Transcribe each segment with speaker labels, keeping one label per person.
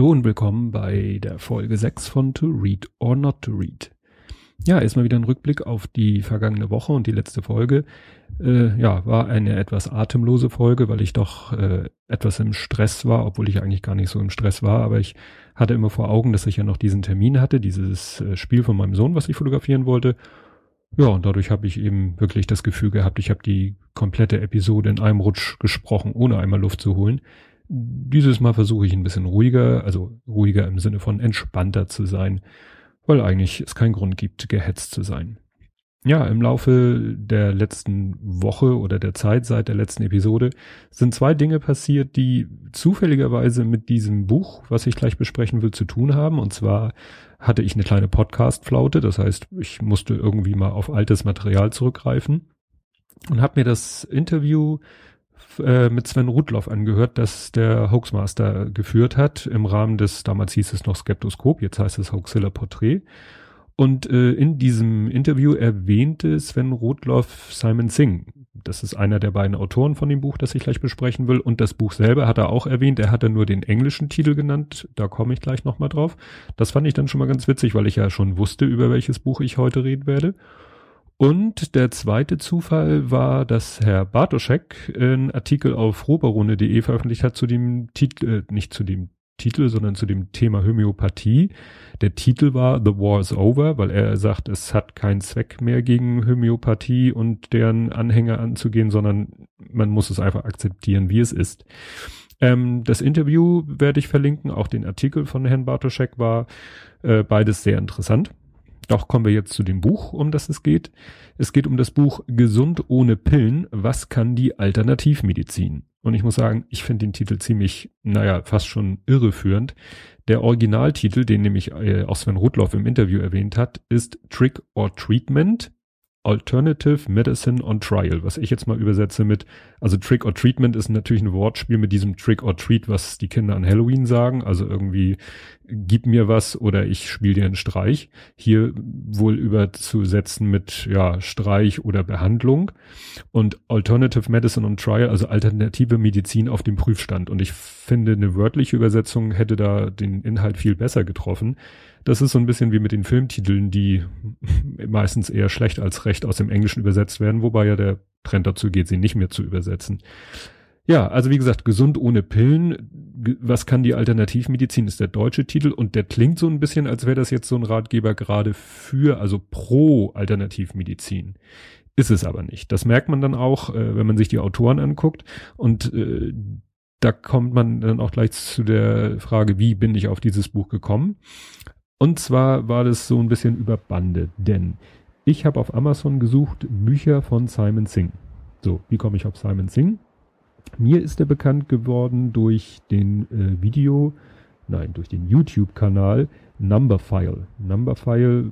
Speaker 1: Hallo und willkommen bei der Folge 6 von To Read or Not to Read. Ja, erstmal wieder ein Rückblick auf die vergangene Woche und die letzte Folge. Äh, ja, war eine etwas atemlose Folge, weil ich doch äh, etwas im Stress war, obwohl ich eigentlich gar nicht so im Stress war, aber ich hatte immer vor Augen, dass ich ja noch diesen Termin hatte, dieses äh, Spiel von meinem Sohn, was ich fotografieren wollte. Ja, und dadurch habe ich eben wirklich das Gefühl gehabt, ich habe die komplette Episode in einem Rutsch gesprochen, ohne einmal Luft zu holen. Dieses Mal versuche ich ein bisschen ruhiger, also ruhiger im Sinne von entspannter zu sein, weil eigentlich es keinen Grund gibt, gehetzt zu sein. Ja, im Laufe der letzten Woche oder der Zeit seit der letzten Episode sind zwei Dinge passiert, die zufälligerweise mit diesem Buch, was ich gleich besprechen will, zu tun haben. Und zwar hatte ich eine kleine Podcast-Flaute, das heißt, ich musste irgendwie mal auf altes Material zurückgreifen und habe mir das Interview äh, mit Sven Rudloff angehört, das der Hoaxmaster geführt hat im Rahmen des, damals hieß es noch Skeptoskop, jetzt heißt es Hoaxilla Portrait. Und äh, in diesem Interview erwähnte Sven Rudloff Simon Singh. Das ist einer der beiden Autoren von dem Buch, das ich gleich besprechen will. Und das Buch selber hat er auch erwähnt. Er hatte nur den englischen Titel genannt. Da komme ich gleich nochmal drauf. Das fand ich dann schon mal ganz witzig, weil ich ja schon wusste, über welches Buch ich heute reden werde. Und der zweite Zufall war, dass Herr Bartoschek einen Artikel auf roberone.de veröffentlicht hat zu dem Titel, äh, nicht zu dem Titel, sondern zu dem Thema Homöopathie. Der Titel war The War is Over, weil er sagt, es hat keinen Zweck mehr gegen Homöopathie und deren Anhänger anzugehen, sondern man muss es einfach akzeptieren, wie es ist. Ähm, das Interview werde ich verlinken, auch den Artikel von Herrn Bartoschek war äh, beides sehr interessant. Doch kommen wir jetzt zu dem Buch, um das es geht. Es geht um das Buch Gesund ohne Pillen. Was kann die Alternativmedizin? Und ich muss sagen, ich finde den Titel ziemlich, naja, fast schon irreführend. Der Originaltitel, den nämlich äh, auch Sven Rudloff im Interview erwähnt hat, ist Trick or Treatment. Alternative Medicine on Trial, was ich jetzt mal übersetze mit, also Trick or Treatment ist natürlich ein Wortspiel mit diesem Trick or Treat, was die Kinder an Halloween sagen, also irgendwie gib mir was oder ich spiele dir einen Streich. Hier wohl überzusetzen mit ja Streich oder Behandlung und Alternative Medicine on Trial, also alternative Medizin auf dem Prüfstand. Und ich finde, eine wörtliche Übersetzung hätte da den Inhalt viel besser getroffen. Das ist so ein bisschen wie mit den Filmtiteln, die meistens eher schlecht als recht aus dem Englischen übersetzt werden, wobei ja der Trend dazu geht, sie nicht mehr zu übersetzen. Ja, also wie gesagt, gesund ohne Pillen. Was kann die Alternativmedizin ist der deutsche Titel und der klingt so ein bisschen, als wäre das jetzt so ein Ratgeber gerade für, also pro Alternativmedizin. Ist es aber nicht. Das merkt man dann auch, äh, wenn man sich die Autoren anguckt und äh, da kommt man dann auch gleich zu der Frage, wie bin ich auf dieses Buch gekommen? Und zwar war das so ein bisschen über Bande, denn ich habe auf Amazon gesucht Bücher von Simon Singh. So, wie komme ich auf Simon Singh? Mir ist er bekannt geworden durch den äh, Video, nein, durch den YouTube-Kanal Numberphile. Numberphile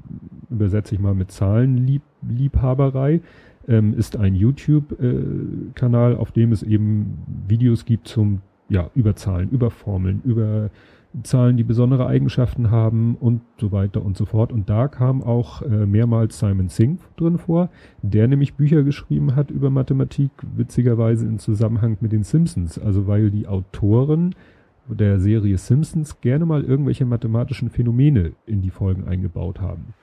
Speaker 1: übersetze ich mal mit Zahlenliebhaberei. Ähm, ist ein YouTube-Kanal, äh, auf dem es eben Videos gibt zum ja, über Zahlen, über Formeln, über Zahlen, die besondere Eigenschaften haben und so weiter und so fort. Und da kam auch äh, mehrmals Simon Singh drin vor, der nämlich Bücher geschrieben hat über Mathematik, witzigerweise in Zusammenhang mit den Simpsons. Also weil die Autoren der Serie Simpsons gerne mal irgendwelche mathematischen Phänomene in die Folgen eingebaut haben.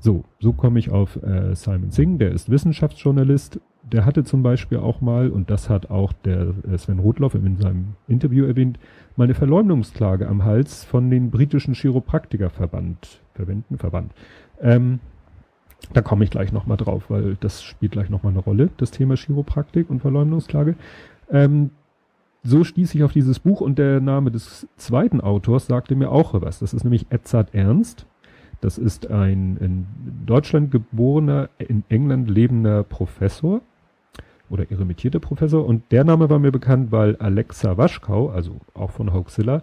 Speaker 1: So, so komme ich auf äh, Simon Singh, der ist Wissenschaftsjournalist. Der hatte zum Beispiel auch mal, und das hat auch der äh, Sven Rotloff in seinem Interview erwähnt, mal eine Verleumdungsklage am Hals von den britischen Chiropraktikerverband, Verbänden, Verband. Ähm, da komme ich gleich nochmal drauf, weil das spielt gleich nochmal eine Rolle, das Thema Chiropraktik und Verleumdungsklage. Ähm, so stieß ich auf dieses Buch und der Name des zweiten Autors sagte mir auch was. Das ist nämlich Edzard Ernst. Das ist ein in Deutschland geborener, in England lebender Professor oder irremitierter Professor. Und der Name war mir bekannt, weil Alexa Waschkau, also auch von Hoaxilla,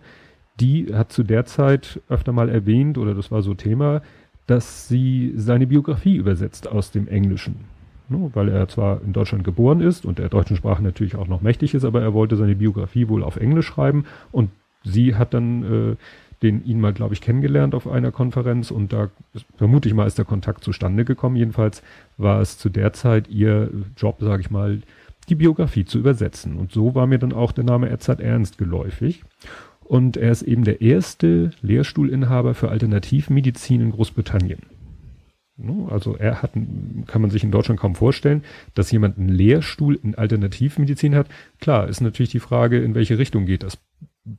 Speaker 1: die hat zu der Zeit öfter mal erwähnt, oder das war so Thema, dass sie seine Biografie übersetzt aus dem Englischen. Ne, weil er zwar in Deutschland geboren ist und der deutschen Sprache natürlich auch noch mächtig ist, aber er wollte seine Biografie wohl auf Englisch schreiben und sie hat dann äh, den ihn mal, glaube ich, kennengelernt auf einer Konferenz und da vermute ich mal ist der Kontakt zustande gekommen. Jedenfalls war es zu der Zeit ihr Job, sage ich mal, die Biografie zu übersetzen. Und so war mir dann auch der Name Edzard Ernst geläufig. Und er ist eben der erste Lehrstuhlinhaber für Alternativmedizin in Großbritannien. Also er hat, kann man sich in Deutschland kaum vorstellen, dass jemand einen Lehrstuhl in Alternativmedizin hat. Klar, ist natürlich die Frage, in welche Richtung geht das?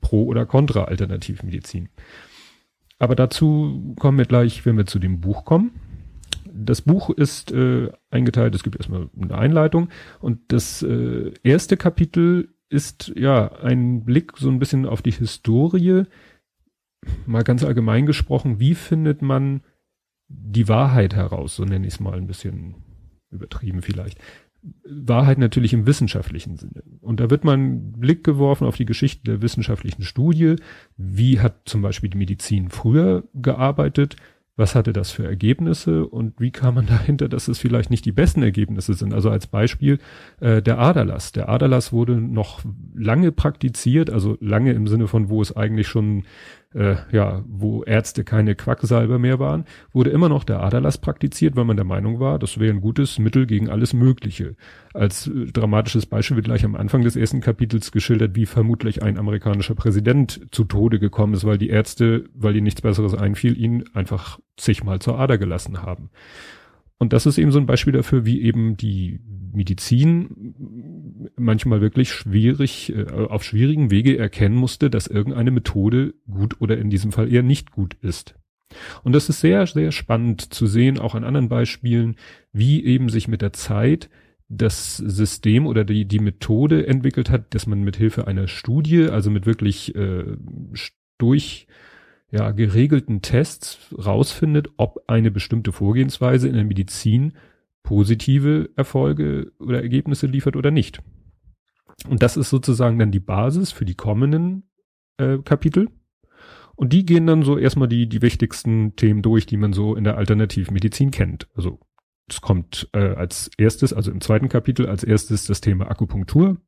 Speaker 1: Pro oder Contra Alternativmedizin. Aber dazu kommen wir gleich, wenn wir zu dem Buch kommen. Das Buch ist äh, eingeteilt, es gibt erstmal eine Einleitung und das äh, erste Kapitel ist ja ein Blick so ein bisschen auf die Historie, mal ganz allgemein gesprochen, wie findet man die Wahrheit heraus, so nenne ich es mal ein bisschen übertrieben vielleicht. Wahrheit natürlich im wissenschaftlichen Sinne. Und da wird mal ein Blick geworfen auf die Geschichte der wissenschaftlichen Studie. Wie hat zum Beispiel die Medizin früher gearbeitet? Was hatte das für Ergebnisse und wie kam man dahinter, dass es vielleicht nicht die besten Ergebnisse sind? Also als Beispiel äh, der Aderlass. Der Aderlass wurde noch lange praktiziert, also lange im Sinne von, wo es eigentlich schon äh, ja, wo Ärzte keine Quacksalber mehr waren, wurde immer noch der Aderlass praktiziert, weil man der Meinung war, das wäre ein gutes Mittel gegen alles Mögliche. Als äh, dramatisches Beispiel wird gleich am Anfang des ersten Kapitels geschildert, wie vermutlich ein amerikanischer Präsident zu Tode gekommen ist, weil die Ärzte, weil ihnen nichts Besseres einfiel, ihn einfach zigmal zur Ader gelassen haben. Und das ist eben so ein Beispiel dafür, wie eben die Medizin manchmal wirklich schwierig, äh, auf schwierigen Wege erkennen musste, dass irgendeine Methode gut oder in diesem Fall eher nicht gut ist. Und das ist sehr, sehr spannend zu sehen, auch an anderen Beispielen, wie eben sich mit der Zeit das System oder die, die Methode entwickelt hat, dass man mit Hilfe einer Studie, also mit wirklich äh, durch ja, geregelten Tests rausfindet, ob eine bestimmte Vorgehensweise in der Medizin positive Erfolge oder Ergebnisse liefert oder nicht. Und das ist sozusagen dann die Basis für die kommenden äh, Kapitel. Und die gehen dann so erstmal die, die wichtigsten Themen durch, die man so in der Alternativmedizin kennt. Also es kommt äh, als erstes, also im zweiten Kapitel als erstes das Thema Akupunktur.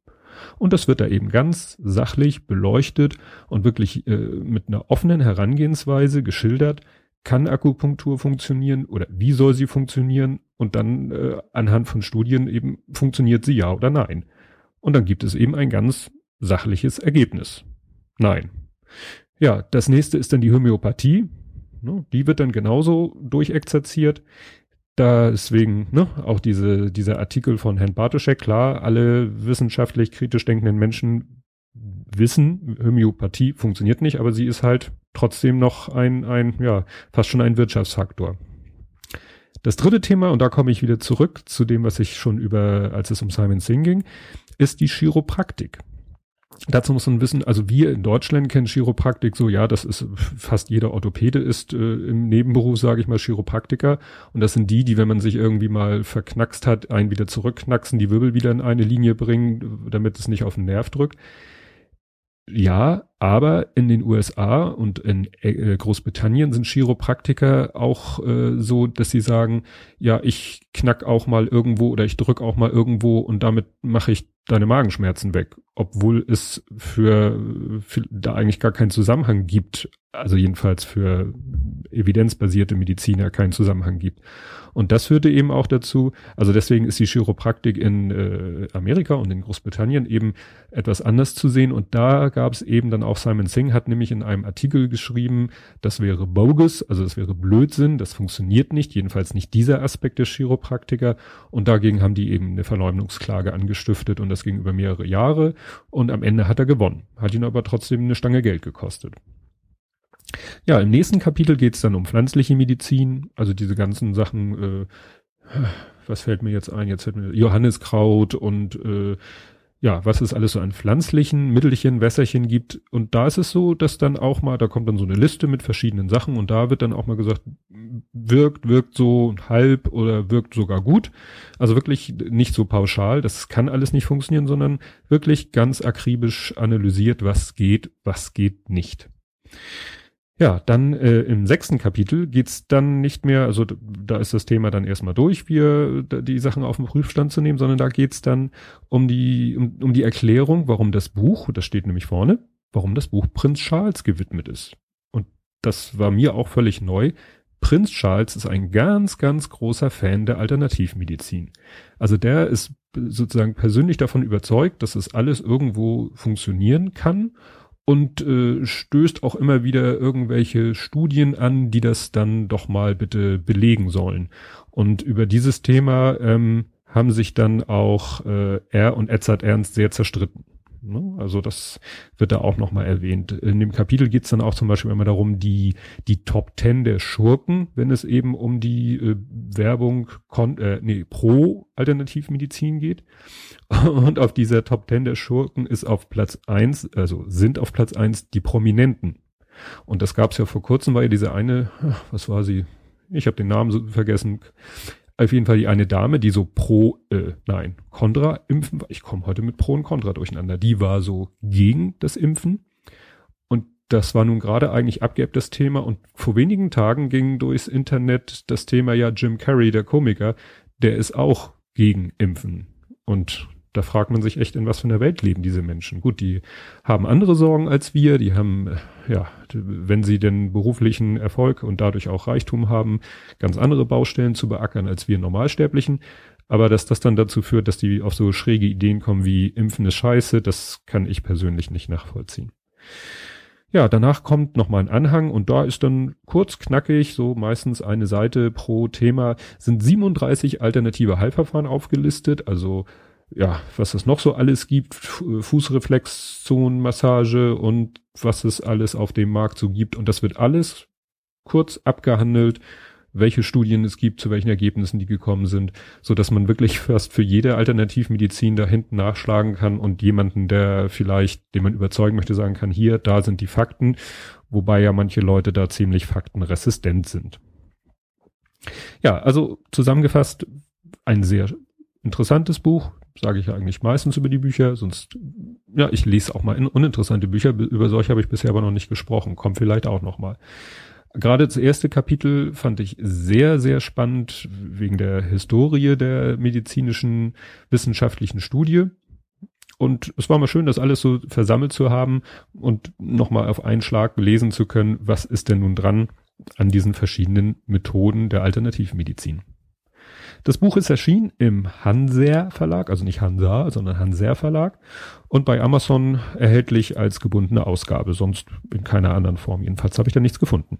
Speaker 1: Und das wird da eben ganz sachlich beleuchtet und wirklich äh, mit einer offenen Herangehensweise geschildert, kann Akupunktur funktionieren oder wie soll sie funktionieren und dann äh, anhand von Studien eben funktioniert sie ja oder nein. Und dann gibt es eben ein ganz sachliches Ergebnis. Nein. Ja, das nächste ist dann die Homöopathie. Ne, die wird dann genauso durchexerziert. Deswegen ne, auch diese, dieser Artikel von Herrn Bartoschek, klar, alle wissenschaftlich kritisch denkenden Menschen wissen, Homöopathie funktioniert nicht, aber sie ist halt trotzdem noch ein, ein, ja, fast schon ein Wirtschaftsfaktor. Das dritte Thema, und da komme ich wieder zurück zu dem, was ich schon über, als es um Simon Singh ging, ist die Chiropraktik. Dazu muss man wissen, also wir in Deutschland kennen Chiropraktik so, ja, das ist fast jeder Orthopäde ist äh, im Nebenberuf, sage ich mal, Chiropraktiker. Und das sind die, die, wenn man sich irgendwie mal verknackst hat, einen wieder zurückknacksen, die Wirbel wieder in eine Linie bringen, damit es nicht auf den Nerv drückt. Ja, aber in den USA und in äh, Großbritannien sind Chiropraktiker auch äh, so, dass sie sagen, ja, ich knack auch mal irgendwo oder ich drück auch mal irgendwo und damit mache ich deine Magenschmerzen weg, obwohl es für, für da eigentlich gar keinen Zusammenhang gibt, also jedenfalls für evidenzbasierte Mediziner keinen Zusammenhang gibt. Und das führte eben auch dazu, also deswegen ist die Chiropraktik in äh, Amerika und in Großbritannien eben etwas anders zu sehen. Und da gab es eben dann auch Simon Singh hat nämlich in einem Artikel geschrieben, das wäre bogus, also das wäre Blödsinn, das funktioniert nicht, jedenfalls nicht dieser Aspekt der Chiropraktiker. Und dagegen haben die eben eine Verleumdungsklage angestiftet und das ging über mehrere Jahre. Und am Ende hat er gewonnen, hat ihn aber trotzdem eine Stange Geld gekostet. Ja, im nächsten Kapitel geht es dann um pflanzliche Medizin, also diese ganzen Sachen, äh, was fällt mir jetzt ein? Jetzt fällt mir Johanniskraut und äh, ja, was es alles so an pflanzlichen Mittelchen, Wässerchen gibt. Und da ist es so, dass dann auch mal, da kommt dann so eine Liste mit verschiedenen Sachen und da wird dann auch mal gesagt, wirkt, wirkt so halb oder wirkt sogar gut. Also wirklich nicht so pauschal, das kann alles nicht funktionieren, sondern wirklich ganz akribisch analysiert, was geht, was geht nicht. Ja, dann äh, im sechsten Kapitel geht's dann nicht mehr, also da ist das Thema dann erstmal durch, wir die Sachen auf den Prüfstand zu nehmen, sondern da geht's dann um die, um, um die Erklärung, warum das Buch, das steht nämlich vorne, warum das Buch Prinz Charles gewidmet ist. Und das war mir auch völlig neu. Prinz Charles ist ein ganz, ganz großer Fan der Alternativmedizin. Also der ist sozusagen persönlich davon überzeugt, dass es alles irgendwo funktionieren kann und äh, stößt auch immer wieder irgendwelche Studien an, die das dann doch mal bitte belegen sollen. Und über dieses Thema ähm, haben sich dann auch äh, er und Edzard Ernst sehr zerstritten. Ne? Also das wird da auch nochmal erwähnt. In dem Kapitel geht es dann auch zum Beispiel immer darum, die, die Top Ten der Schurken, wenn es eben um die äh, Werbung kon äh, nee, pro Alternativmedizin geht. Und auf dieser Top Ten der Schurken ist auf Platz eins, also sind auf Platz eins die Prominenten. Und das gab es ja vor kurzem, war ja diese eine, was war sie? Ich habe den Namen so vergessen auf jeden Fall die eine Dame, die so pro, äh, nein, Contra impfen war. Ich komme heute mit Pro und Contra durcheinander. Die war so gegen das Impfen. Und das war nun gerade eigentlich abgeebbtes Thema. Und vor wenigen Tagen ging durchs Internet das Thema ja Jim Carrey, der Komiker, der ist auch gegen Impfen. Und da fragt man sich echt, in was für einer Welt leben diese Menschen. Gut, die haben andere Sorgen als wir, die haben, äh, ja, wenn sie den beruflichen Erfolg und dadurch auch Reichtum haben, ganz andere Baustellen zu beackern als wir Normalsterblichen. Aber dass das dann dazu führt, dass die auf so schräge Ideen kommen wie Impfen ist scheiße, das kann ich persönlich nicht nachvollziehen. Ja, danach kommt nochmal ein Anhang und da ist dann kurz knackig, so meistens eine Seite pro Thema, sind 37 alternative Heilverfahren aufgelistet, also ja, was es noch so alles gibt, Fußreflexzonenmassage und was es alles auf dem Markt so gibt. Und das wird alles kurz abgehandelt, welche Studien es gibt, zu welchen Ergebnissen die gekommen sind, so dass man wirklich fast für jede Alternativmedizin da hinten nachschlagen kann und jemanden, der vielleicht, den man überzeugen möchte, sagen kann, hier, da sind die Fakten, wobei ja manche Leute da ziemlich faktenresistent sind. Ja, also zusammengefasst ein sehr interessantes Buch, sage ich ja eigentlich meistens über die Bücher, sonst, ja, ich lese auch mal in, uninteressante Bücher, über solche habe ich bisher aber noch nicht gesprochen, kommt vielleicht auch noch mal. Gerade das erste Kapitel fand ich sehr, sehr spannend wegen der Historie der medizinischen wissenschaftlichen Studie. Und es war mal schön, das alles so versammelt zu haben und nochmal auf einen Schlag lesen zu können, was ist denn nun dran an diesen verschiedenen Methoden der Alternativmedizin. Das Buch ist erschienen im Hanser Verlag, also nicht Hansa, sondern Hanser Verlag und bei Amazon erhältlich als gebundene Ausgabe, sonst in keiner anderen Form. Jedenfalls habe ich da nichts gefunden.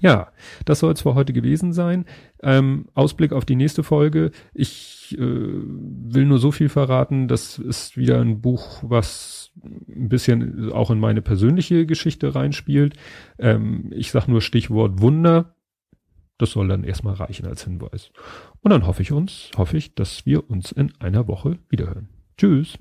Speaker 1: Ja, das soll es für heute gewesen sein. Ähm, Ausblick auf die nächste Folge. Ich äh, will nur so viel verraten. Das ist wieder ein Buch, was ein bisschen auch in meine persönliche Geschichte reinspielt. Ähm, ich sage nur Stichwort Wunder. Das soll dann erstmal reichen als Hinweis. Und dann hoffe ich uns, hoffe ich, dass wir uns in einer Woche wiederhören. Tschüss.